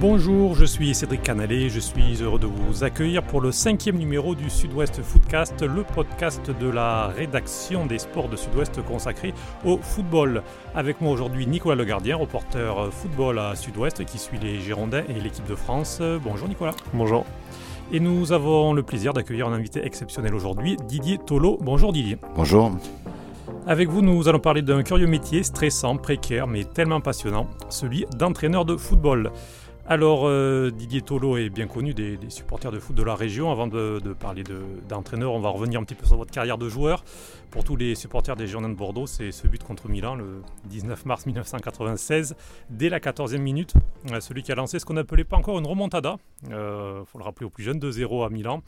Bonjour, je suis Cédric Canalet, je suis heureux de vous accueillir pour le cinquième numéro du Sud-Ouest Footcast, le podcast de la rédaction des sports de Sud-Ouest consacré au football. Avec moi aujourd'hui Nicolas Legardien, reporter football à Sud-Ouest qui suit les Girondins et l'équipe de France. Bonjour Nicolas. Bonjour. Et nous avons le plaisir d'accueillir un invité exceptionnel aujourd'hui, Didier Tolo. Bonjour Didier. Bonjour. Avec vous, nous allons parler d'un curieux métier stressant, précaire, mais tellement passionnant, celui d'entraîneur de football. Alors, euh, Didier Tolo est bien connu des, supporters de foot de la région. Avant de, parler d'entraîneur, on va revenir un petit peu sur votre carrière de joueur. Pour tous les supporters des Girondins de Bordeaux, c'est ce but contre Milan le 19 mars 1996, dès la 14e minute. Euh, celui qui a lancé ce qu'on n'appelait pas encore une remontada. Il euh, faut le rappeler aux plus jeunes, 2-0 à Milan.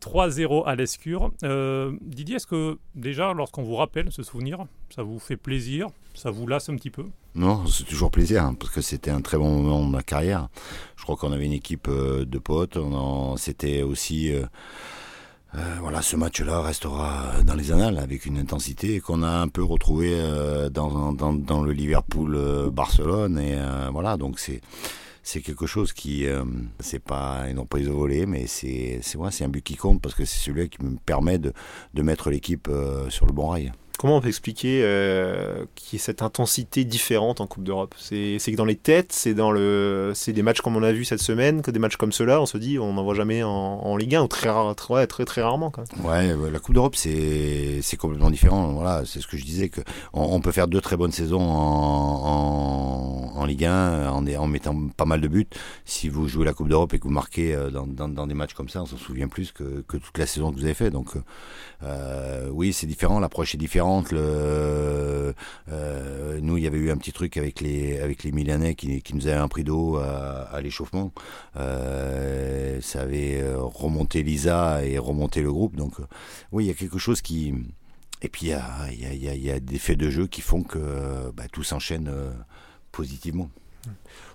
3-0 à l'Escure. Euh, Didier, est-ce que déjà, lorsqu'on vous rappelle ce souvenir, ça vous fait plaisir? Ça vous lasse un petit peu? Non, c'est toujours plaisir, hein, parce que c'était un très bon moment de ma carrière. Je crois qu'on avait une équipe de potes. C'était aussi... Euh, voilà, ce match-là restera dans les annales avec une intensité qu'on a un peu retrouvé dans, dans, le Liverpool-Barcelone. Et voilà, donc c'est quelque chose qui, euh, c'est pas, ils n'ont pas isolé, mais c'est, c'est, un but qui compte parce que c'est celui qui me permet de, mettre l'équipe euh, sur le bon rail. Comment on peut expliquer euh, qu'il y ait cette intensité différente en Coupe d'Europe? C'est, que dans les têtes, c'est dans le, c'est des matchs comme on a vu cette semaine, que des matchs comme ceux-là, on se dit, on n'en voit jamais en, Ligue 1 ou très, rarement. Ouais, la Coupe d'Europe, c'est, complètement différent. Voilà, c'est ce que je disais que on, peut faire deux très bonnes saisons en, Ligue 1 en, en, mettant pas mal de buts. Si vous jouez la Coupe d'Europe et que vous marquez euh, dans, des matchs comme ça, on s'en souvient plus que, toute la saison que vous avez fait. Donc, euh, oui, c'est différent, l'approche est différente euh, nous, il y avait eu un petit truc avec les avec les Milanais qui, qui nous avaient un prix d'eau à, l'échauffement. Euh, ça avait euh, remonté Lisa et remonté le groupe. Donc, oui, il y a quelque chose qui et puis il y a, y, y a, des faits de jeu qui font que bah, tout s'enchaîne positivement.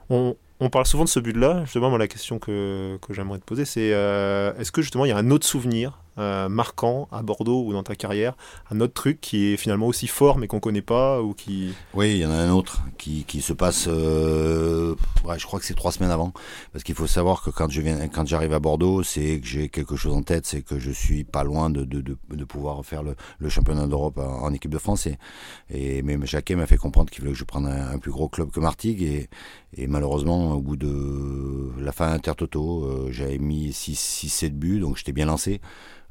On, on parle souvent de ce but-là. Justement, moi, la question que, que j'aimerais te poser, c'est est-ce que justement il y a un autre souvenir euh, marquant à Bordeaux ou dans ta carrière Un autre truc qui est finalement aussi fort mais qu'on connaît pas ou qui... Oui, il y en a un autre qui, qui se passe, euh, je crois que c'est trois semaines avant. Parce qu'il faut savoir que quand j'arrive à Bordeaux, c'est que j'ai quelque chose en tête, c'est que je suis pas loin de, de, de, pouvoir faire le, championnat d'Europe en, équipe de France. Et, et même Jacquet m'a fait comprendre qu'il voulait que je prenne un, plus gros club que Martigues. Et, et malheureusement, au bout de la fin Intertoto, euh, j'avais mis 6-7 buts, donc j'étais bien lancé.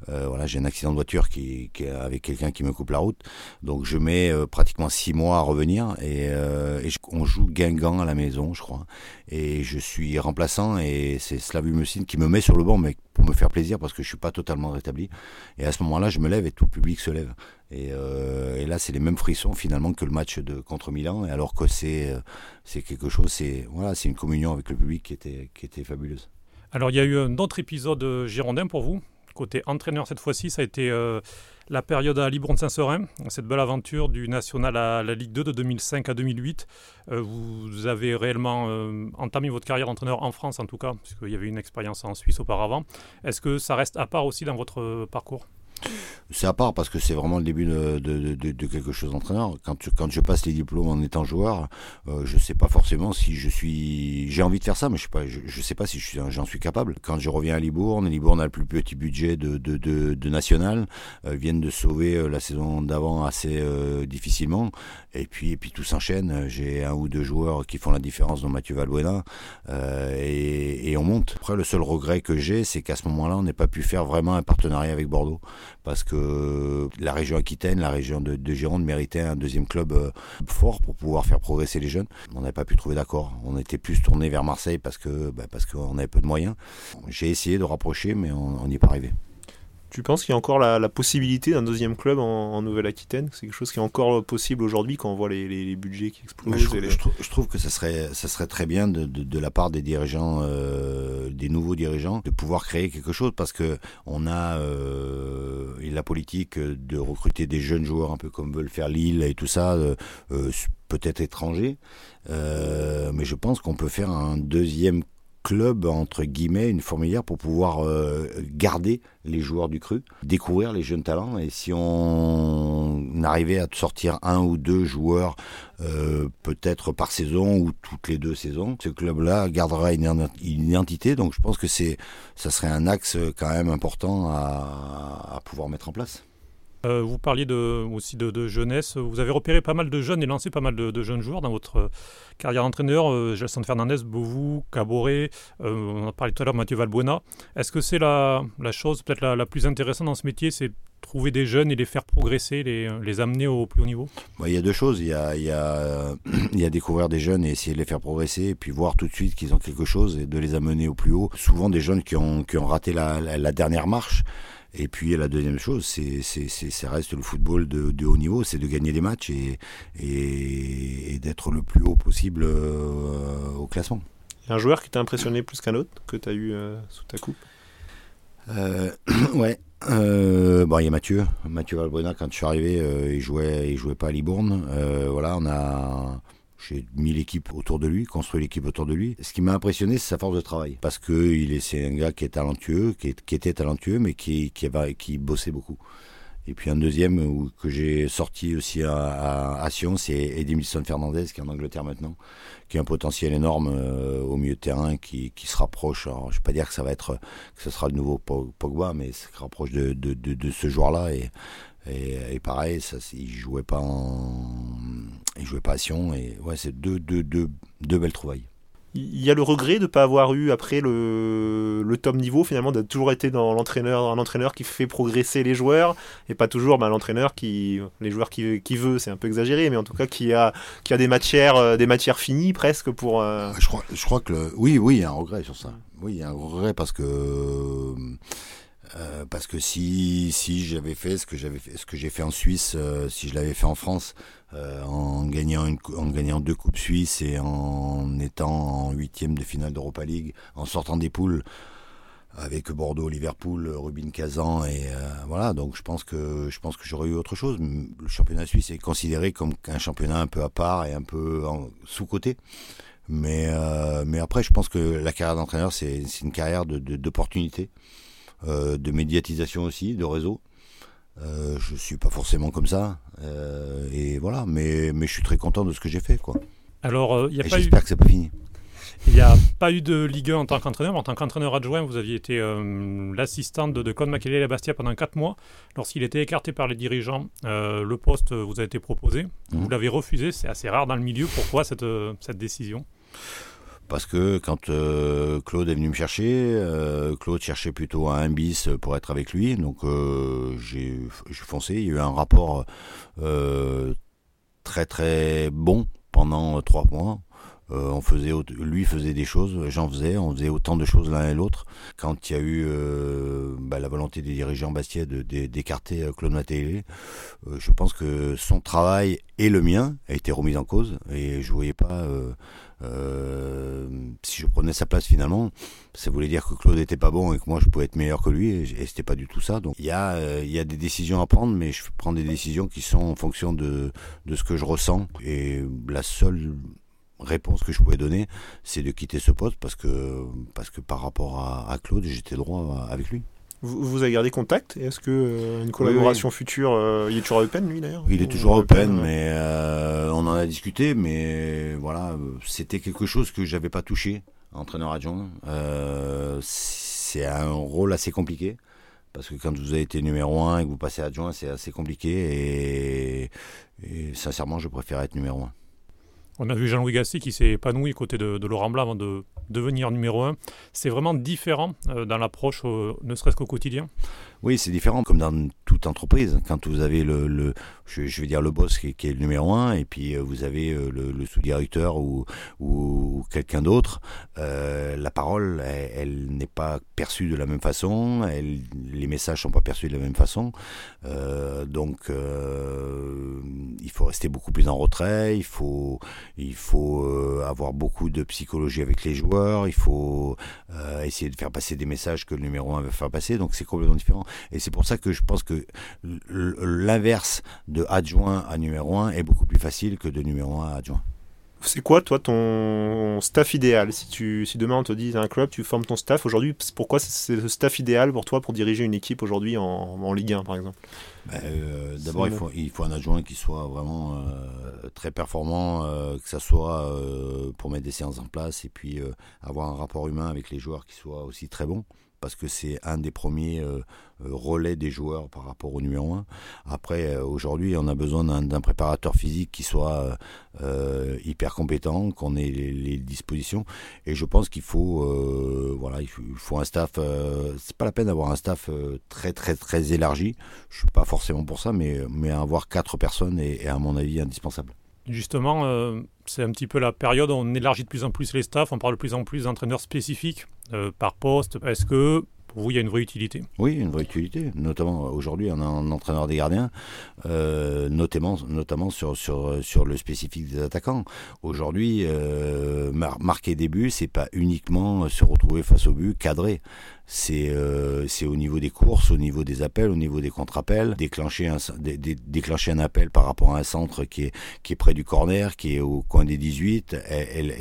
Euh, voilà, j'ai un accident de voiture qui, avec quelqu'un qui me coupe la route, donc je mets euh, pratiquement six mois à revenir et, euh, et on joue Guingamp à la maison, je crois, et je suis remplaçant et c'est Slavu Musin qui me met sur le banc, mais pour me faire plaisir parce que je suis pas totalement rétabli. Et à ce moment-là, je me lève et tout le public se lève. Et, et là, c'est les mêmes frissons finalement que le match de contre Milan, et alors que c'est c'est quelque chose, c'est voilà, c'est une communion avec le public qui était qui était fabuleuse. Alors, il y a eu un autre épisode girondin pour vous? Côté entraîneur, cette fois-ci, ça a été euh, la période à Libourne-Saint-Seurin, cette belle aventure du national à la Ligue 2 de 2005 à 2008. Euh, vous avez réellement euh, entamé votre carrière d'entraîneur en France, en tout cas, puisqu'il y avait une expérience en Suisse auparavant. Est-ce que ça reste à part aussi dans votre parcours? C'est à part parce que c'est vraiment le début de, quelque chose d'entraîneur. Quand, je passe les diplômes en étant joueur, euh, je sais pas forcément si je suis. J'ai envie de faire ça, mais je sais pas. Je, sais pas si j'en suis, capable. Quand je reviens à Libourne, Libourne a le plus petit budget de, national, euh, viennent de sauver euh, la saison d'avant assez euh, difficilement, et puis et puis tout s'enchaîne. J'ai un ou deux joueurs qui font la différence, dont Mathieu Valbuena, et, et on monte. Après, le seul regret que j'ai, c'est qu'à ce moment-là, on n'ait pas pu faire vraiment un partenariat avec Bordeaux parce que la région Aquitaine, la région de, Gironde méritait un deuxième club euh, fort pour pouvoir faire progresser les jeunes. On n'avait pas pu trouver d'accord. On était plus tourné vers Marseille parce que bah, parce qu'on avait peu de moyens. J'ai essayé de rapprocher, mais on n'y est pas arrivé. Tu penses qu'il y a encore la, possibilité d'un deuxième club en, Nouvelle-Aquitaine? C'est quelque chose qui est encore possible aujourd'hui quand on voit les, budgets qui explosent je, trouve, que ça serait, ça serait très bien de, de, la part des dirigeants, euh, des nouveaux dirigeants, de pouvoir créer quelque chose parce que on a euh, la politique de recruter des jeunes joueurs un peu comme veulent faire Lille et tout ça, euh, peut-être étrangers, mais je pense qu'on peut faire un deuxième club, entre guillemets, une fourmilière pour pouvoir euh, garder les joueurs du cru, découvrir les jeunes talents. Et si on arrivait à sortir un ou deux joueurs, euh, peut-être par saison ou toutes les deux saisons, ce club-là gardera une, identité. Donc je pense que c'est, ça serait un axe quand même important à pouvoir mettre en place. Euh, vous parliez aussi de, jeunesse. Vous avez repéré pas mal de jeunes et lancé pas mal de, jeunes joueurs dans votre euh, carrière d'entraîneur. Euh, Fernandez, Beauvou, Caboret, on a parlé tout à l'heure Mathieu Valbuena. Est-ce que c'est la, chose peut-être la, plus intéressante dans ce métier C'est trouver des jeunes et les faire progresser, les, amener au plus haut niveau? Il y a deux choses. Il y a, découvrir des jeunes et essayer de les faire progresser et puis voir tout de suite qu'ils ont quelque chose et de les amener au plus haut. Souvent des jeunes qui ont, raté la dernière marche. Et puis la deuxième chose, c'est, ça reste le football de, haut niveau, c'est de gagner des matchs et, et, d'être le plus haut possible euh, au classement. Il y a un joueur qui t'a impressionné plus qu'un autre que tu as eu euh, sous ta coupe? Euh, Ouais. bon, il y a Mathieu, Mathieu Valbuena. Quand je suis arrivé, il jouait, il jouait pas à Libourne. voilà, on a j'ai mis l'équipe autour de lui, construit l'équipe autour de lui. Ce qui m'a impressionné, c'est sa force de travail. Parce que il est, c'est un gars qui est talentueux, qui, était talentueux, mais qui, qui, qui bossait beaucoup. Et puis un deuxième que j'ai sorti aussi à, à, Sion, c'est Edmilson Fernandez, qui est en Angleterre maintenant, qui a un potentiel énorme euh, au milieu de terrain, qui, qui se rapproche. Alors, je ne vais pas dire que ça va être, que ce sera le nouveau Pogba, mais se rapproche de, de, de, de ce joueur-là. Et et, pareil, ça, il jouait pas en, il jouait pas à Sion. Et ouais, c'est deux, deux, deux, deux belles trouvailles. Il y a le regret de ne pas avoir eu après le, le top niveau finalement d'être toujours été dans l'entraîneur un entraîneur qui fait progresser les joueurs et pas toujours bah, l'entraîneur qui les joueurs qui, qui veut c'est un peu exagéré mais en tout cas qui a qui a des matières euh, des matières finies presque pour euh, je crois je crois que oui oui il y a un regret sur ça oui il y a un regret parce que euh, parce que si si j'avais fait ce que j'avais ce que j'ai fait en Suisse, euh, si je l'avais fait en France, euh, en gagnant une, en gagnant deux coupes suisses et en étant en huitième de finale d'Europa League, en sortant des poules avec Bordeaux, Liverpool, Rubin Kazan et voilà. Donc je pense que je pense que j'aurais eu autre chose. Le championnat suisse est considéré comme un championnat un peu à part et un peu sous côté. Mais mais après, je pense que la carrière d'entraîneur c'est une carrière de d'opportunités. Euh, de médiatisation aussi, de réseau. Euh, je suis pas forcément comme ça, euh, et voilà. Mais mais je suis très content de ce que j'ai fait, quoi. Alors, euh, il y a pas J'espère que c'est pas fini. Il n'y a pas eu de Ligue 1 en tant qu'entraîneur. En tant qu'entraîneur adjoint, vous aviez été l'assistant de, de Conde à Bastia pendant 4 mois. Lorsqu'il était écarté par les dirigeants, le poste vous a été proposé. Vous mmh. l'avez refusé. C'est assez rare dans le milieu. Pourquoi cette, cette décision? Parce que quand euh, Claude est venu me chercher, euh, Claude cherchait plutôt un bis pour être avec lui, donc euh, j'ai foncé. Il y a eu un rapport très très bon pendant trois mois. On faisait, lui faisait des choses, j'en faisais, on faisait autant de choses l'un et l'autre. Quand il y a eu bah, la volonté des dirigeants Bastia d'écarter Claude Matéli, je pense que son travail et le mien a été remis en cause et je voyais pas euh, si je prenais sa place finalement, ça voulait dire que Claude était pas bon et que moi je pouvais être meilleur que lui et, c'était pas du tout ça. Donc il y a euh, y a des décisions à prendre, mais je prends des décisions qui sont en fonction de de ce que je ressens et la seule réponse que je pouvais donner, c'est de quitter ce poste parce que parce que par rapport à, à Claude, j'étais droit avec lui. Vous, avez gardé contact? Est-ce que euh, une collaboration future, euh, il est toujours open lui d'ailleurs? Il est toujours open, mais euh, on en a discuté, mais voilà, c'était quelque chose que j'avais pas touché, entraîneur adjoint. c'est un rôle assez compliqué parce que quand vous avez été numéro 1 et que vous passez adjoint, c'est assez compliqué et, et sincèrement, je préfère être numéro 1. On a vu Jean-Louis Gassi qui s'est épanoui côté de, Laurent Blanc avant de devenir numéro 1. C'est vraiment différent euh, dans l'approche, ne serait-ce qu'au quotidien oui, c'est différent, comme dans toute entreprise. Quand vous avez le, le je, vais dire le boss qui, est le numéro un, et puis euh, vous avez euh, le, sous-directeur ou, quelqu'un d'autre, euh, la parole, elle, n'est pas perçue de la même façon, elle, les messages sont pas perçus de la même façon. Donc, il faut rester beaucoup plus en retrait. Il faut, il faut avoir beaucoup de psychologie avec les joueurs. Il faut essayer de faire passer des messages que le numéro un veut faire passer. Donc, c'est complètement différent. Et c'est pour ça que je pense que l'inverse de adjoint à numéro 1 est beaucoup plus facile que de numéro 1 à adjoint. C'est quoi, toi, ton staff idéal? Si, tu, si demain on te dit, un club, tu formes ton staff, aujourd'hui, pourquoi c'est le staff idéal pour toi pour diriger une équipe aujourd'hui en, en, Ligue 1, par exemple? Ben, euh, D'abord, il faut, il faut un adjoint qui soit vraiment euh, très performant, euh, que ça soit pour mettre des séances en place et puis avoir un rapport humain avec les joueurs qui soit aussi très bon parce que c'est un des premiers euh, euh, relais des joueurs par rapport au numéro 1. Après, euh, aujourd'hui, on a besoin d'un préparateur physique qui soit hyper compétent, qu'on ait les, dispositions. Et je pense qu'il faut, voilà, il faut, un staff. c'est pas la peine d'avoir un staff très très très élargi. Je suis pas forcément pour ça, mais mais avoir quatre personnes est à mon avis indispensable. Justement, euh, c'est un petit peu la période où on élargit de plus en plus les staffs, on parle de plus en plus d'entraîneurs spécifiques euh, par poste. Est-ce que pour vous, il y a une vraie utilité? Oui, une vraie utilité. Notamment aujourd'hui, on a un entraîneur des gardiens, euh, notamment, notamment sur, le spécifique des attaquants. Aujourd'hui, marquer des buts, c'est pas uniquement se retrouver face au but cadré c'est euh, au niveau des courses, au niveau des appels, au niveau des contre-appels, déclencher un, déclencher un appel par rapport à un centre qui est, qui est près du corner, qui est au coin des 18,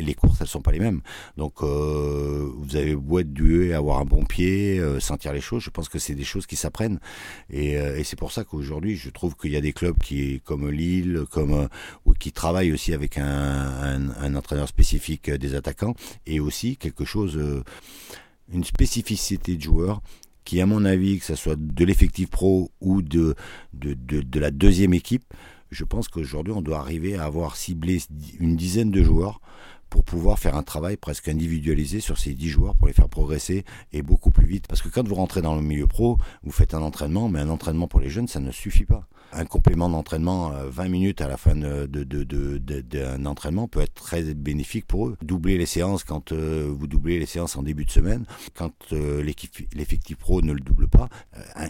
les courses, elles sont pas les mêmes. Donc, euh, vous avez beau être dué, avoir un bon pied, euh, sentir les choses, je pense que c'est des choses qui s'apprennent. Et, et c'est pour ça qu'aujourd'hui, je trouve qu'il y a des clubs qui, comme Lille, comme, qui travaillent aussi avec un, un, un entraîneur spécifique des attaquants, et aussi quelque chose une spécificité de joueur qui, à mon avis, que ce soit de l'effectif pro ou de, de, de, la deuxième équipe, je pense qu'aujourd'hui, on doit arriver à avoir ciblé une dizaine de joueurs pour pouvoir faire un travail presque individualisé sur ces 10 joueurs pour les faire progresser et beaucoup plus vite. Parce que quand vous rentrez dans le milieu pro, vous faites un entraînement, mais un entraînement pour les jeunes, ça ne suffit pas. Un complément d'entraînement, 20 euh, minutes à la fin d'un entraînement peut être très bénéfique pour eux. Doubler les séances quand euh, vous doublez les séances en début de semaine, quand euh, l'effectif pro ne le double pas,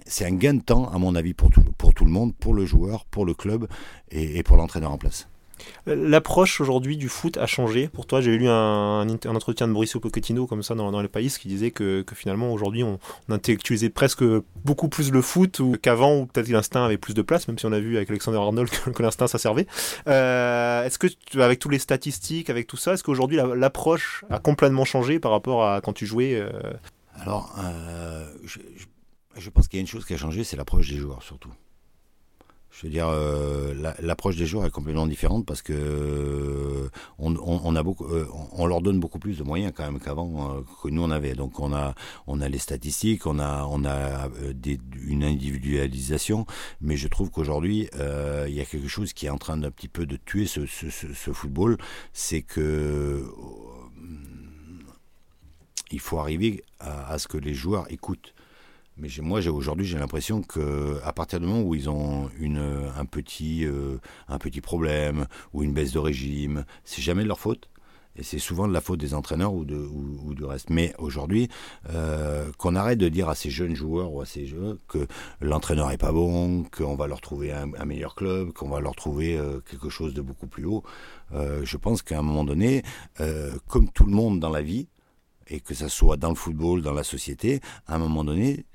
c'est un gain de temps, à mon avis, pour tout le monde, pour le joueur, pour le club et pour l'entraîneur en place. L'approche aujourd'hui du foot a changé. Pour toi, j'ai lu un, entretien de Mauricio Pochettino comme ça dans, dans le pays qui disait que, finalement aujourd'hui on, intellectualisait presque beaucoup plus le foot qu'avant où peut-être l'instinct avait plus de place, même si on a vu avec Alexander Arnold que, l'instinct ça servait. Euh, est-ce que avec tous les statistiques, avec tout ça, est-ce qu'aujourd'hui l'approche a complètement changé par rapport à quand tu jouais euh? Alors, euh, je pense qu'il y a une chose qui a changé, c'est l'approche des joueurs surtout. Je veux dire, euh, l'approche des joueurs est complètement différente parce que euh, euh, on leur donne beaucoup plus de moyens quand même qu'avant que nous on avait. Donc on a, on a les statistiques, on a, on a une individualisation, mais je trouve qu'aujourd'hui il y a quelque chose qui est en train d'un petit peu de tuer ce, football, c'est que il faut arriver à ce que les joueurs écoutent. Mais moi, aujourd'hui, j'ai l'impression que à partir du moment où ils ont une, un, petit, euh, un petit problème ou une baisse de régime, c'est jamais de leur faute. Et c'est souvent de la faute des entraîneurs ou, de, ou, du reste. Mais aujourd'hui, euh, qu'on arrête de dire à ces jeunes joueurs ou à ces jeunes que l'entraîneur est pas bon, qu'on va leur trouver un, meilleur club, qu'on va leur trouver euh, quelque chose de beaucoup plus haut. je pense qu'à un moment donné, comme tout le monde dans la vie, et que ça soit dans le football, dans la société, à un moment donné,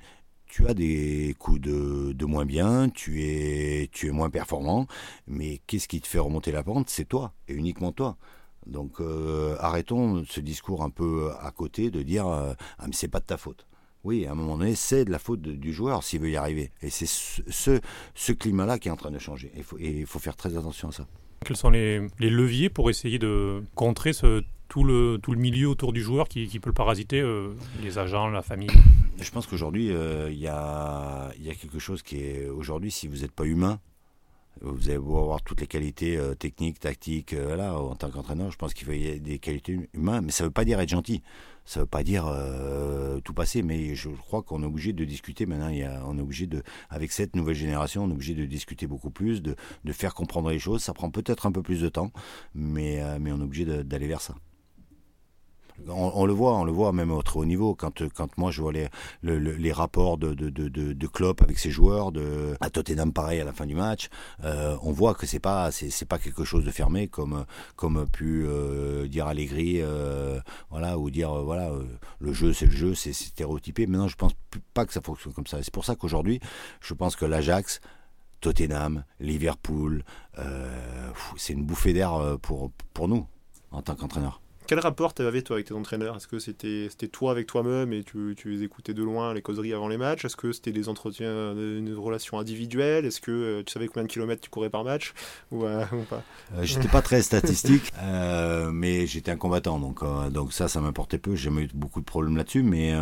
tu as des coups de, moins bien, tu es, tu es moins performant, mais qu'est-ce qui te fait remonter la pente? C'est toi, et uniquement toi. Donc euh, arrêtons ce discours un peu à côté de dire euh, ah mais c'est pas de ta faute. Oui, à un moment donné, c'est de la faute du joueur s'il veut y arriver. Et c'est ce, ce, climat-là qui est en train de changer. Et il faut, faire très attention à ça. Quels sont les, les leviers pour essayer de contrer ce tout le, tout le milieu autour du joueur qui, peut le parasiter, euh, les agents, la famille Je pense qu'aujourd'hui, euh, il y, a, y, a, quelque chose qui est. Aujourd'hui, si vous n'êtes pas humain, vous allez avoir toutes les qualités euh, techniques, tactiques, là, en tant qu'entraîneur, je pense qu'il faut y ait des qualités humaines, mais ça ne veut pas dire être gentil. Ça ne veut pas dire tout passer, mais je crois qu'on est obligé de discuter maintenant. Y a, on est obligé de, avec cette nouvelle génération, on est obligé de discuter beaucoup plus, de, de faire comprendre les choses. Ça prend peut-être un peu plus de temps, mais, mais on est obligé d'aller vers ça. On, le voit, on le voit même au très haut niveau. Quand, quand moi je vois les, rapports de, de, de, de, Klopp avec ses joueurs, de, à Tottenham pareil à la fin du match, euh, on voit que c'est pas c'est, pas quelque chose de fermé comme comme pu euh, dire Allegri, euh, voilà, ou dire voilà le jeu c'est le jeu, c'est, stéréotypé. Maintenant je pense pas que ça fonctionne comme ça. C'est pour ça qu'aujourd'hui je pense que l'Ajax Tottenham, Liverpool, c'est une bouffée d'air pour, pour nous en tant qu'entraîneur. Quel rapport tu avais toi avec tes entraîneurs? Est-ce que c'était toi avec toi-même et tu, tu, les écoutais de loin, les causeries avant les matchs? Est-ce que c'était des entretiens, une relation individuelle? Est-ce que euh, tu savais combien de kilomètres tu courais par match? Ou, euh, pas? Euh, J'étais pas très statistique, mais j'étais un combattant, donc donc ça, ça m'importait peu. J'ai jamais eu beaucoup de problèmes là-dessus, mais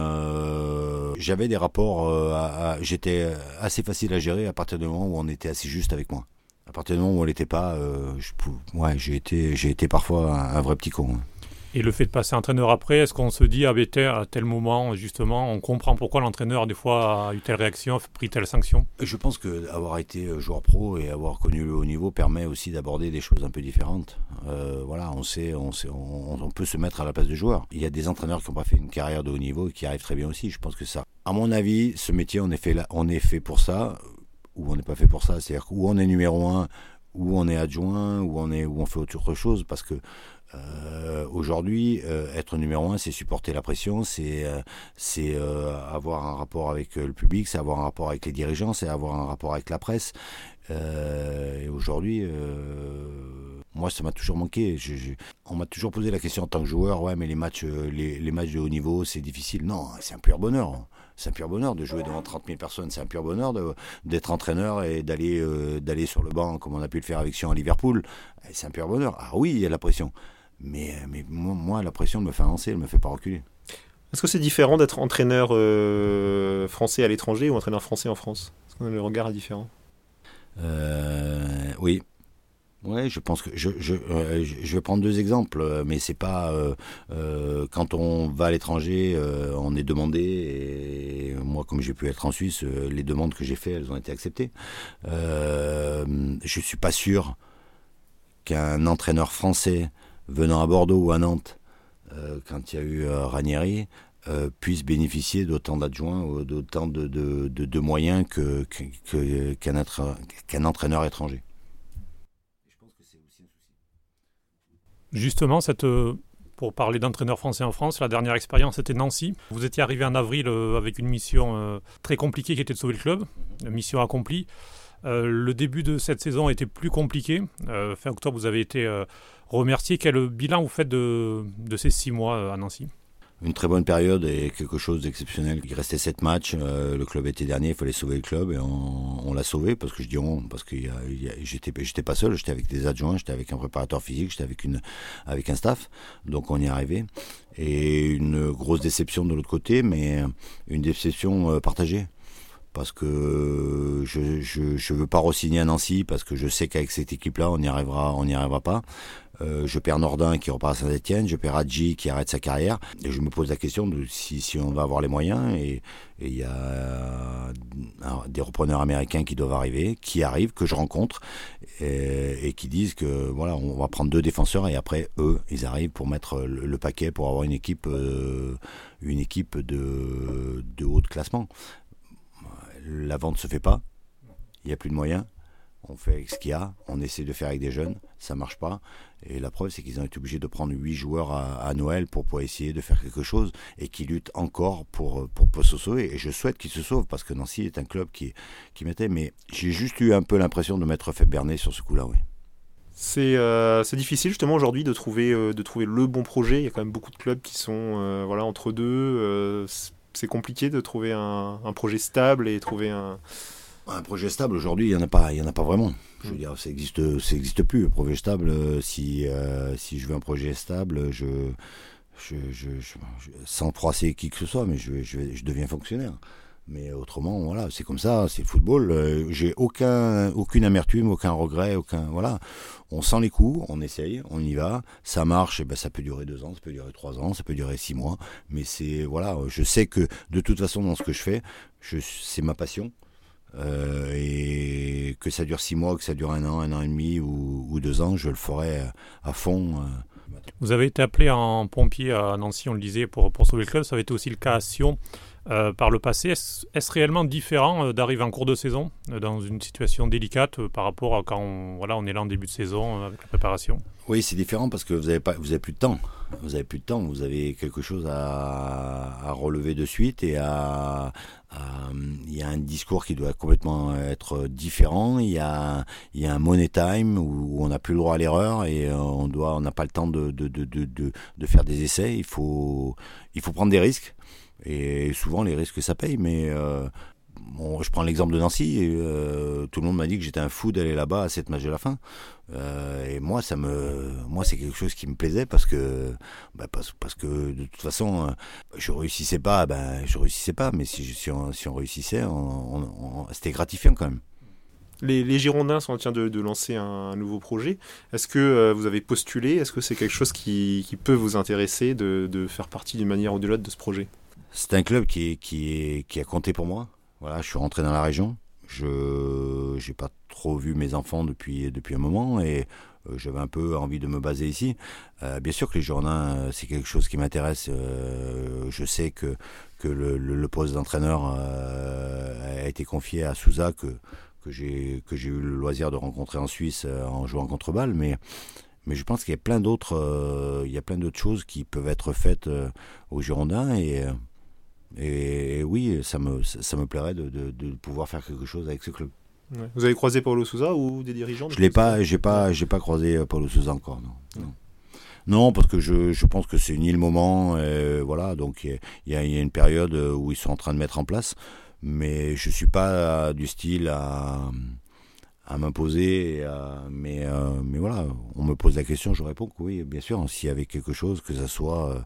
j'avais des rapports. J'étais assez facile à gérer à partir du moment où on était assez juste avec moi. À partir du moment où on l'était pas, ouais, j'ai été j'ai été parfois un, vrai petit con. Et le fait de passer entraîneur après, est-ce qu'on se dit, ah ben, à tel moment, justement, on comprend pourquoi l'entraîneur, des fois, a eu telle réaction, a pris telle sanction? Je pense qu'avoir été joueur pro et avoir connu le haut niveau permet aussi d'aborder des choses un peu différentes. Euh, voilà, on sait, on, sait on, peut se mettre à la place du joueur. Il y a des entraîneurs qui n'ont pas fait une carrière de haut niveau et qui arrivent très bien aussi. Je pense que ça, à mon avis, ce métier, on est fait, là, on est fait pour ça, ou on n'est pas fait pour ça. C'est-à-dire où on est numéro un, où on est adjoint, où on est, où on fait autre chose, parce que euh, aujourd'hui, euh, être numéro un, c'est supporter la pression, c'est euh, avoir un rapport avec le public, c'est avoir un rapport avec les dirigeants, c'est avoir un rapport avec la presse. et aujourd'hui, moi, ça m'a toujours manqué. on m'a toujours posé la question en tant que joueur, ouais, mais les matchs, les, matchs de haut niveau, c'est difficile. Non, c'est un pur bonheur. C'est un pur bonheur de jouer devant 30 000 personnes. C'est un pur bonheur d'être entraîneur et d'aller d'aller sur le banc, comme on a pu le faire avec Sion à Liverpool. C'est un pur bonheur. Ah oui, il y a la pression. Mais, mais moi, la pression me fait avancer, elle ne me fait pas reculer. Est-ce que c'est différent d'être entraîneur euh, français à l'étranger ou entraîneur français en France? Est-ce que le regard est différent? Euh, Oui. Ouais, je pense que je, je, euh, je, vais prendre deux exemples, mais c'est pas quand on va à l'étranger, on est demandé. Et moi, comme j'ai pu être en Suisse, les demandes que j'ai faites, elles ont été acceptées. je suis pas sûr qu'un entraîneur français venant à Bordeaux ou à Nantes, euh, quand il y a eu euh, Ranieri, euh, puisse bénéficier d'autant d'adjoints d'autant de, moyens qu'un que, qu'un entraîneur étranger. Que. Justement, cette, pour parler d'entraîneur français en France, la dernière expérience était Nancy. Vous étiez arrivé en avril avec une mission très compliquée qui était de sauver le club, mission accomplie. Le début de cette saison a été plus compliqué. fin octobre, vous avez été remercier. Quel bilan vous faites de, ces six mois euh, à Nancy? Une très bonne période et quelque chose d'exceptionnel. Il restait sept matchs, euh, le club était dernier, il fallait sauver le club et on, l'a sauvé parce que je dis on, parce que j'étais, pas seul, j'étais avec des adjoints, j'étais avec un préparateur physique, j'étais avec une, avec un staff, donc on y est arrivé. Et une grosse déception de l'autre côté, mais une déception euh, partagée parce que je je je veux pas re-signer à Nancy parce que je sais qu'avec cette équipe là on n'y arrivera on n'y arrivera pas euh, je perds Nordin qui repart à Saint-Etienne, je perds Adji qui arrête sa carrière. Et je me pose la question de si, si on va avoir les moyens. Et il y a des repreneurs américains qui doivent arriver, qui arrivent, que je rencontre, et, qui disent que voilà, on va prendre deux défenseurs et après eux, ils arrivent pour mettre le, paquet pour avoir une équipe, euh, une équipe de, de haut de classement. La vente se fait pas, il n'y a plus de moyens on fait avec ce qu'il y a, on essaie de faire avec des jeunes, ça marche pas. Et la preuve, c'est qu'ils ont été obligés de prendre huit joueurs à, Noël pour, essayer de faire quelque chose et qui luttent encore pour, pour, se sauver. Et je souhaite qu'ils se sauvent parce que Nancy est un club qui, qui mettait. Mais j'ai juste eu un peu l'impression de m'être fait berner sur ce coup-là, oui. Euh, c'est difficile justement aujourd'hui de trouver, euh, de trouver le bon projet. Il y a quand même beaucoup de clubs qui sont euh, voilà, entre deux. C'est compliqué de trouver un, un projet stable et trouver un, un projet stable, aujourd'hui, il n'y en, a pas, il y en a pas vraiment. Je veux dire, ça n'existe ça existe plus. Un projet stable, euh, si, euh, si je veux un projet stable, je, je, je, sans froisser qui que ce soit, mais je, je, je deviens fonctionnaire. Mais autrement, voilà, c'est comme ça, c'est le football. Euh, j'ai aucun, aucune amertume, aucun regret, aucun, voilà. On sent les coups, on essaye, on y va, ça marche, et ben ça peut durer deux ans, ça peut durer trois ans, ça peut durer six mois, mais c'est, voilà, je sais que de toute façon dans ce que je fais, je, c'est ma passion, euh, et que ça dure six mois, que ça dure un an, un an et demi ou, deux ans, je le ferai à fond. Euh. Vous avez été appelé en pompier à Nancy, on le disait, pour, pour sauver le club. Ça avait été aussi le cas à Sion euh, par le passé. Est-ce réellement différent d'arriver en cours de saison dans une situation délicate par rapport à quand on, voilà, on est là en début de saison avec la préparation? Oui, c'est différent parce que vous n'avez pas, vous avez plus de temps. Vous avez plus de temps. Vous avez quelque chose à, à relever de suite et à, euh, il y a un discours qui doit complètement être différent. Il y a, il y a un money time où on n'a plus le droit à l'erreur et euh, on doit, on n'a pas le temps de, de, de, de, de, faire des essais, il faut, il faut prendre des risques. Et souvent, les risques, ça paye. Mais euh, je prends l'exemple de Nancy. Euh, tout le monde m'a dit que j'étais un fou d'aller là-bas à cette match de la fin. Euh, et moi, ça me, moi, c'est quelque chose qui me plaisait parce que, bah, parce, que de toute façon, je réussissais pas, ben, je réussissais pas. Mais si, on, si on réussissait, c'était gratifiant quand même. Les, Girondins sont en train de, lancer un, nouveau projet. Est-ce que vous avez postulé? Est-ce que c'est quelque chose qui, qui, peut vous intéresser de, de faire partie d'une manière ou de l'autre de ce projet? C'est un club qui, qui, qui a compté pour moi. Voilà, je suis rentré dans la région. Je n'ai pas trop vu mes enfants depuis, depuis un moment et euh, j'avais un peu envie de me baser ici. Euh, bien sûr que les Girondins, euh, c'est quelque chose qui m'intéresse. je sais que, que le, poste d'entraîneur a été confié à Souza, que, que j'ai eu le loisir de rencontrer en Suisse en jouant contre Bâle, mais mais je pense qu'il y a plein d'autres il choses qui peuvent être faites aux Girondins et et, oui, ça me, ça me plairait de, de, pouvoir faire quelque chose avec ce club. Vous avez croisé Paulo Souza ou des dirigeants Je l'ai pas, j'ai pas, j'ai pas croisé euh, Paulo Souza encore. Non. non. parce que je, je pense que c'est ni le moment. voilà, donc il y, a, y, a une période où ils sont en train de mettre en place, mais je suis pas du style à, à m'imposer. Mais, euh, mais voilà, on me pose la question, je réponds que oui, bien sûr. S'il y avait quelque chose, que ça soit euh,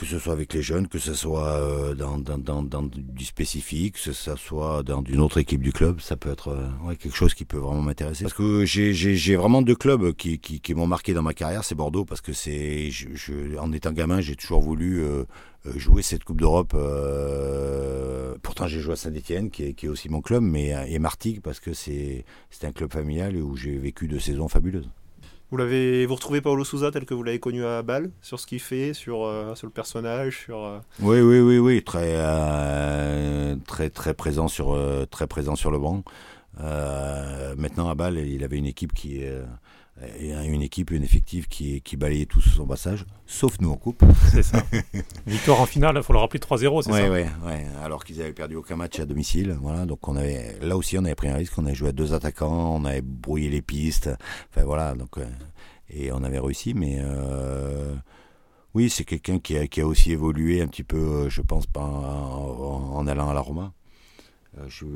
que ce soit avec les jeunes, que ce soit euh, dans, du spécifique, que ce soit dans une autre équipe du club, ça peut être euh, quelque chose qui peut vraiment m'intéresser. Parce que j'ai vraiment deux clubs qui, m'ont marqué dans ma carrière, c'est Bordeaux, parce que c'est, en étant gamin, j'ai toujours voulu euh, jouer cette Coupe d'Europe. pourtant, j'ai joué à Saint-Etienne, qui est, qui est aussi mon club, mais et Martigues, parce que c'est un club familial où j'ai vécu deux saisons fabuleuses. Vous l'avez, vous retrouvez Paolo Souza tel que vous l'avez connu à Bâle, sur ce qu'il fait, sur, euh, sur le personnage, sur. Euh, oui, oui, oui, oui, très, euh, très, très présent sur, très présent sur le banc. maintenant à Bâle, il avait une équipe qui et une équipe, une effectif qui, qui balayait tout sous son passage, sauf nous en coupe. C'est ça. Victoire en finale, il faut le rappeler 3-0, c'est ça Oui, alors qu'ils avaient perdu aucun match à domicile. Voilà, donc on avait, là aussi, on avait pris un risque, on avait joué à deux attaquants, on avait brouillé les pistes. Enfin voilà, donc, euh, et on avait réussi, mais. Euh, oui, c'est quelqu'un qui a, qui a aussi évolué un petit peu, euh, je pense, en, en allant à la Roma. Euh, je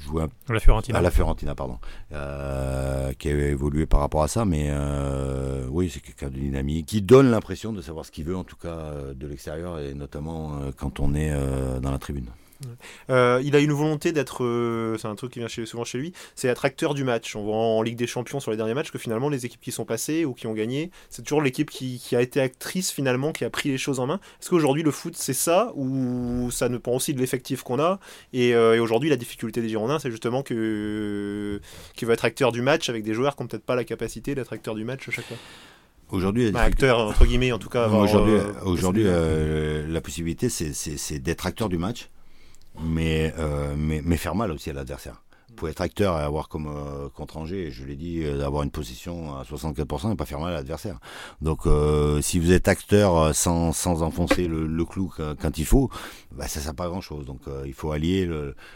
jouais à la Fiorentina. À la Fiorentina, pardon. Euh, qui a évolué par rapport à ça, mais euh, oui, c'est quelqu'un de dynamique qui donne l'impression de savoir ce qu'il veut, en tout cas de l'extérieur, et notamment quand on est dans la tribune. Euh, il a une volonté d'être, euh, c'est un truc qui vient souvent chez lui, c'est être acteur du match. On voit en Ligue des Champions sur les derniers matchs que finalement les équipes qui sont passées ou qui ont gagné, c'est toujours l'équipe qui, a été actrice finalement, qui a pris les choses en main. Est-ce qu'aujourd'hui le foot c'est ça ou ça dépend aussi de l'effectif qu'on a? Euh, et, aujourd'hui la difficulté des Girondins c'est justement que qu'il va être acteur du match avec des joueurs qui n'ont peut-être pas la capacité d'être acteur du match à chaque fois. Aujourd'hui, bah, acteur entre guillemets en tout cas. Aujourd'hui, aujourd'hui la possibilité c'est d'être acteur du match mais, euh, mais, mais faire mal aussi à l'adversaire pour être acteur et avoir comme euh, contre Angers, je l'ai dit, euh, d'avoir une position à 64% et pas faire mal à l'adversaire. Donc euh, si vous êtes acteur sans, sans enfoncer le, clou quand, il faut, bah, ça sert pas à grand chose. Donc il faut allier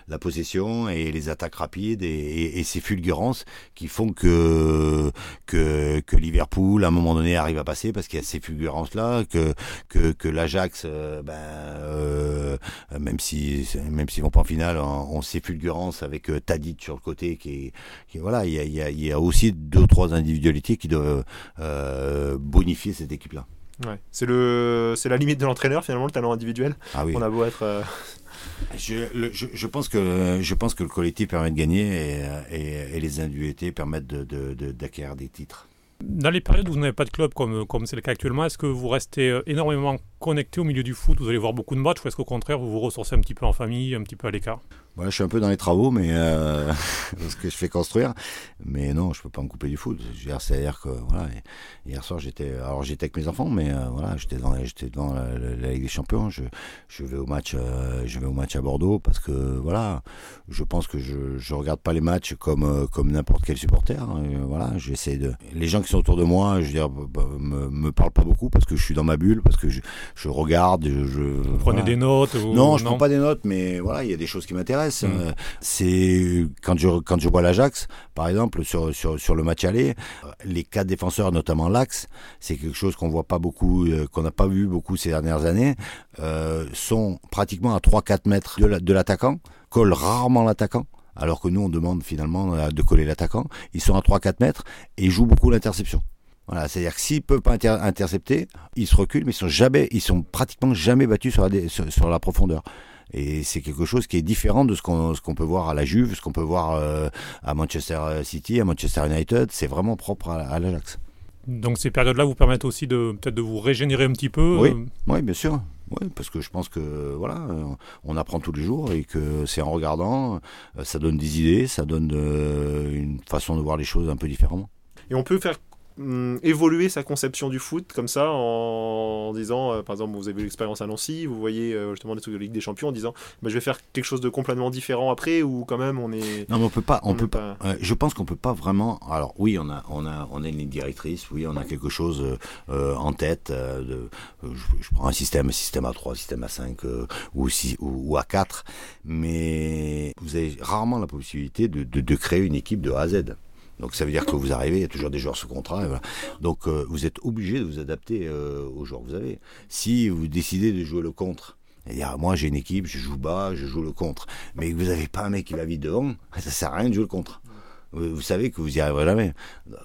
la possession et les attaques rapides et, ces fulgurances qui font que que, que Liverpool à un moment donné arrive à passer parce qu'il y a ces fulgurances là, que que, que l'Ajax, ben, même si même s'ils vont pas en finale, on, ces fulgurances avec Tadi sur le côté qui, qui voilà, il y a, y a, aussi deux ou trois individualités qui doivent euh, bonifier cette équipe-là. Ouais. C'est le, c'est la limite de l'entraîneur finalement le talent individuel. Ah oui. On a beau être. Euh, je, je, je, pense que je pense que le collectif permet de gagner et, et, et les individualités permettent de, de, d'acquérir des titres. Dans les périodes où vous n'avez pas de club, comme, comme c'est le cas actuellement, est-ce que vous restez euh, énormément connecté au milieu du foot Vous allez voir beaucoup de matchs ou est-ce qu'au contraire, vous vous ressourcez un petit peu en famille, un petit peu à l'écart? Je suis un peu dans les travaux, mais euh, parce que je fais construire. Mais non, je peux pas me couper du foot. C'est-à-dire que hier soir j'étais, avec mes enfants, mais euh, voilà, j'étais dans la, Ligue des Champions. Je, je vais au match, euh, je vais au match à Bordeaux parce que voilà, je pense que je, je regarde pas les matchs comme euh, comme n'importe quel supporter. Hein. voilà, j'essaie de. Les gens qui sont autour de moi, je veux dire, me, me parlent pas beaucoup parce que je suis dans ma bulle, parce que je, je regarde, je. Vous prenez des notes Non, je ne prends pas des notes, mais voilà, il y a des choses qui m'intéressent. Mm. Euh, c'est quand je quand je vois l'Ajax, par exemple, sur, sur sur le match aller, euh, les quatre défenseurs, notamment l'axe, c'est quelque chose qu'on voit pas beaucoup, qu'on n'a pas vu beaucoup ces dernières années, sont pratiquement à 3-4 mètres de l'attaquant, collent rarement l'attaquant alors que nous on demande finalement de coller l'attaquant. Ils sont à 3-4 mètres et jouent beaucoup l'interception. Voilà, c'est-à-dire que s'ils ne peuvent pas intercepter, ils se reculent, mais ils sont jamais, ils sont pratiquement jamais battus sur la, sur, la profondeur. Et c'est quelque chose qui est différent de ce qu'on peut voir à la Juve, ce qu'on peut voir euh, à Manchester City, à Manchester United. C'est vraiment propre à, l'Ajax. Donc ces périodes-là vous permettent aussi de peut-être de vous régénérer un petit peu. Oui, euh, oui, bien sûr. Oui, parce que je pense que voilà, on apprend tous les jours et que c'est en regardant, ça donne des idées, ça donne euh, une façon de voir les choses un peu différemment. Et on peut faire Hum, évoluer sa conception du foot comme ça en disant euh, par exemple vous avez l'expérience à Nancy vous voyez euh, justement des trucs de Ligue des Champions en disant bah, je vais faire quelque chose de complètement différent après ou quand même on est non mais on peut pas on, peut pas, je pense qu'on peut pas vraiment alors oui on a on a on a une ligne directrice oui on a quelque chose euh, en tête de je, prends un système un système à 3 un système à 5 ou, à 4 mais vous avez rarement la possibilité de, de, de créer une équipe de A à Z donc ça veut dire que vous arrivez, il y a toujours des joueurs sous contrat. Donc euh, vous êtes obligé de vous adapter euh, aux joueurs que vous avez. Si vous décidez de jouer le contre, c'est-à-dire moi j'ai une équipe, je joue bas, je joue le contre, mais vous n'avez pas un mec qui va vite devant, ça sert à rien de jouer le contre vous savez que vous y arriverez jamais.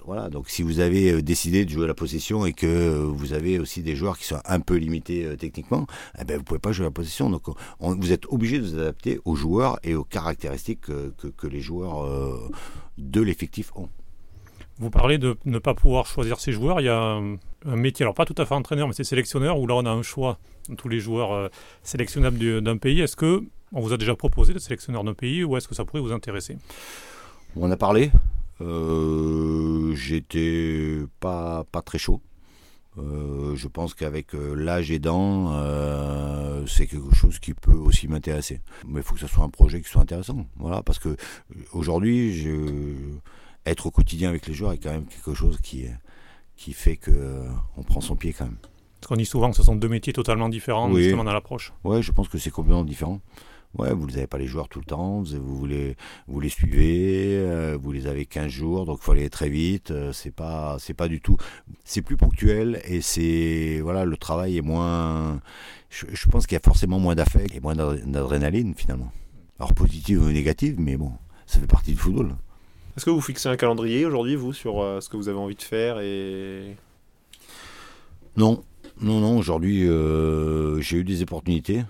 Voilà. Donc, si vous avez euh, décidé de jouer la possession et que vous avez aussi des joueurs qui sont un peu limités techniquement, eh ben, vous pouvez pas jouer la possession. Donc, vous êtes obligé de vous adapter aux joueurs et aux caractéristiques que, les joueurs de l'effectif ont. Vous parlez de ne pas pouvoir choisir ses joueurs. Il y a un, métier, alors pas tout à fait entraîneur, mais c'est sélectionneur, où là on a un choix tous les joueurs euh, sélectionnables d'un pays. Est-ce que on vous a déjà proposé de sélectionneur d'un pays ou est-ce que ça pourrait vous intéresser? On a parlé. Euh, J'étais pas, pas très chaud. Euh, je pense qu'avec euh, l'âge aidant, euh, c'est quelque chose qui peut aussi m'intéresser. Mais il faut que ce soit un projet qui soit intéressant. Voilà, parce que aujourd'hui, être au quotidien avec les joueurs est quand même quelque chose qui, qui fait qu'on prend son pied quand même. Parce qu'on dit souvent que ce sont deux métiers totalement différents, justement, dans l'approche. Oui, je pense que c'est complètement différent. Ouais, vous n'avez pas les joueurs tout le temps, vous, les, vous les suivez, euh, vous les avez 15 jours, donc il faut aller très vite. Euh, c'est pas, c'est pas du tout. C'est plus ponctuel et c'est voilà, le travail est moins. Je, pense qu'il y a forcément moins d'affect et moins d'adrénaline finalement. Alors positive ou négative, mais bon, ça fait partie du football. Est-ce que vous fixez un calendrier aujourd'hui, vous, sur euh, ce que vous avez envie de faire et Non, non, non. Aujourd'hui, j'ai eu des opportunités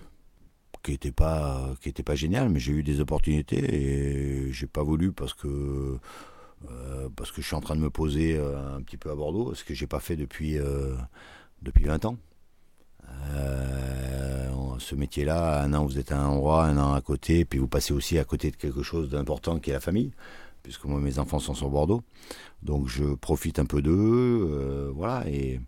qui n'était pas qui était pas génial, mais j'ai eu des opportunités et j'ai pas voulu parce que euh, parce que je suis en train de me poser euh, un petit peu à Bordeaux, ce que j'ai pas fait depuis euh, depuis 20 ans. ce métier-là, un an vous êtes à un endroit, un an à côté, puis vous passez aussi à côté de quelque chose d'important qui est la famille, puisque moi mes enfants sont sur Bordeaux, donc je profite un peu d'eux, voilà et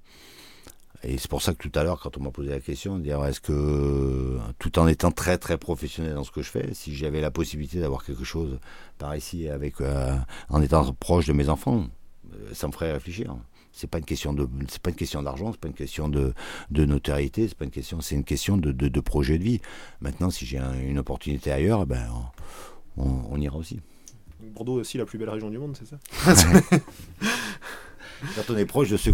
et c'est pour ça que tout à l'heure, quand on m'a posé la question, dire est-ce que, tout en étant très très professionnel dans ce que je fais, si j'avais la possibilité d'avoir quelque chose par ici, avec, euh, en étant proche de mes enfants, euh, ça me ferait réfléchir. C'est pas une question de, c'est pas une question d'argent, c'est pas une question de, de notoriété, c'est pas une question, c'est une question de, de, projet de vie. Maintenant, si j'ai une opportunité ailleurs, ben, on, on ira aussi. Bordeaux aussi la plus belle région du monde, c'est ça? Quand on est proche de ceux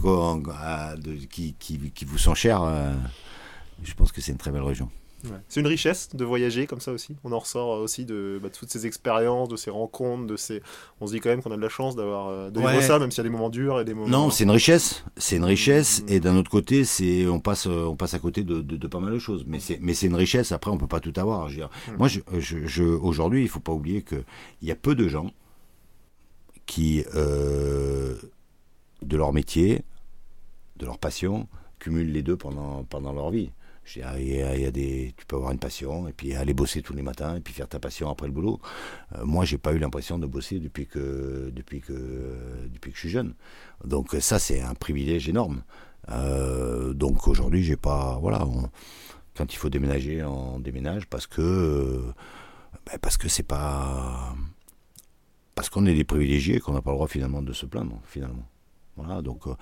qui, qui, vous sont chers, euh, je pense que c'est une très belle région. C'est une richesse de voyager comme ça aussi. On en ressort aussi de, bah, toutes ces expériences, de ces rencontres, de ces. On se dit quand même qu'on a de la chance d'avoir euh, de vivre ça, même s'il y a des moments durs et des moments. Non, c'est une richesse. C'est une richesse. Mm. Et d'un autre côté, c'est on passe on passe à côté de, de, pas mal de choses. Mais c'est mais c'est une richesse. Après, on peut pas tout avoir. Je mm. Moi, je, je, aujourd'hui, il faut pas oublier que il y a peu de gens qui euh, de leur métier, de leur passion, cumulent les deux pendant, pendant leur vie. Il y, a, des, tu peux avoir une passion et puis aller bosser tous les matins et puis faire ta passion après le boulot. Euh, moi, j'ai pas eu l'impression de bosser depuis que, depuis que, depuis que je suis jeune. Donc ça, c'est un privilège énorme. Euh, donc aujourd'hui, j'ai pas, voilà, quand il faut déménager, on déménage parce que, ben parce que c'est pas, parce qu'on est des privilégiés qu'on n'a pas le droit finalement de se plaindre finalement. Voilà, donc euh,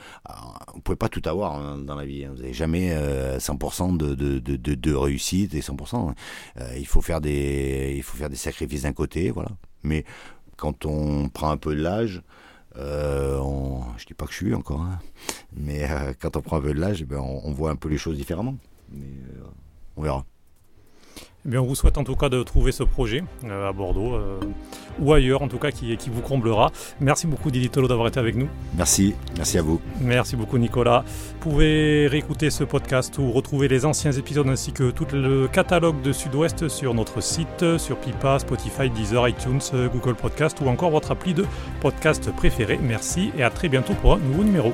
vous pouvez pas tout avoir hein, dans la vie. Hein. Vous n'avez jamais 100% de, de, de, de, réussite et 100%. il faut faire des il faut faire des sacrifices d'un côté, voilà. Mais quand on prend un peu de l'âge, euh, on, je dis pas que je suis encore, hein, mais quand on prend un peu de l'âge, ben on, on, voit un peu les choses différemment. Mais on verra. Eh bien, on vous souhaite en tout cas de trouver ce projet euh, à Bordeaux euh, ou ailleurs, en tout cas, qui, qui vous comblera. Merci beaucoup, Didi Tolo, d'avoir été avec nous. Merci, merci à vous. Merci beaucoup, Nicolas. Vous pouvez réécouter ce podcast ou retrouver les anciens épisodes ainsi que tout le catalogue de Sud-Ouest sur notre site, sur Pipa, Spotify, Deezer, iTunes, Google Podcast ou encore votre appli de podcast préféré. Merci et à très bientôt pour un nouveau numéro.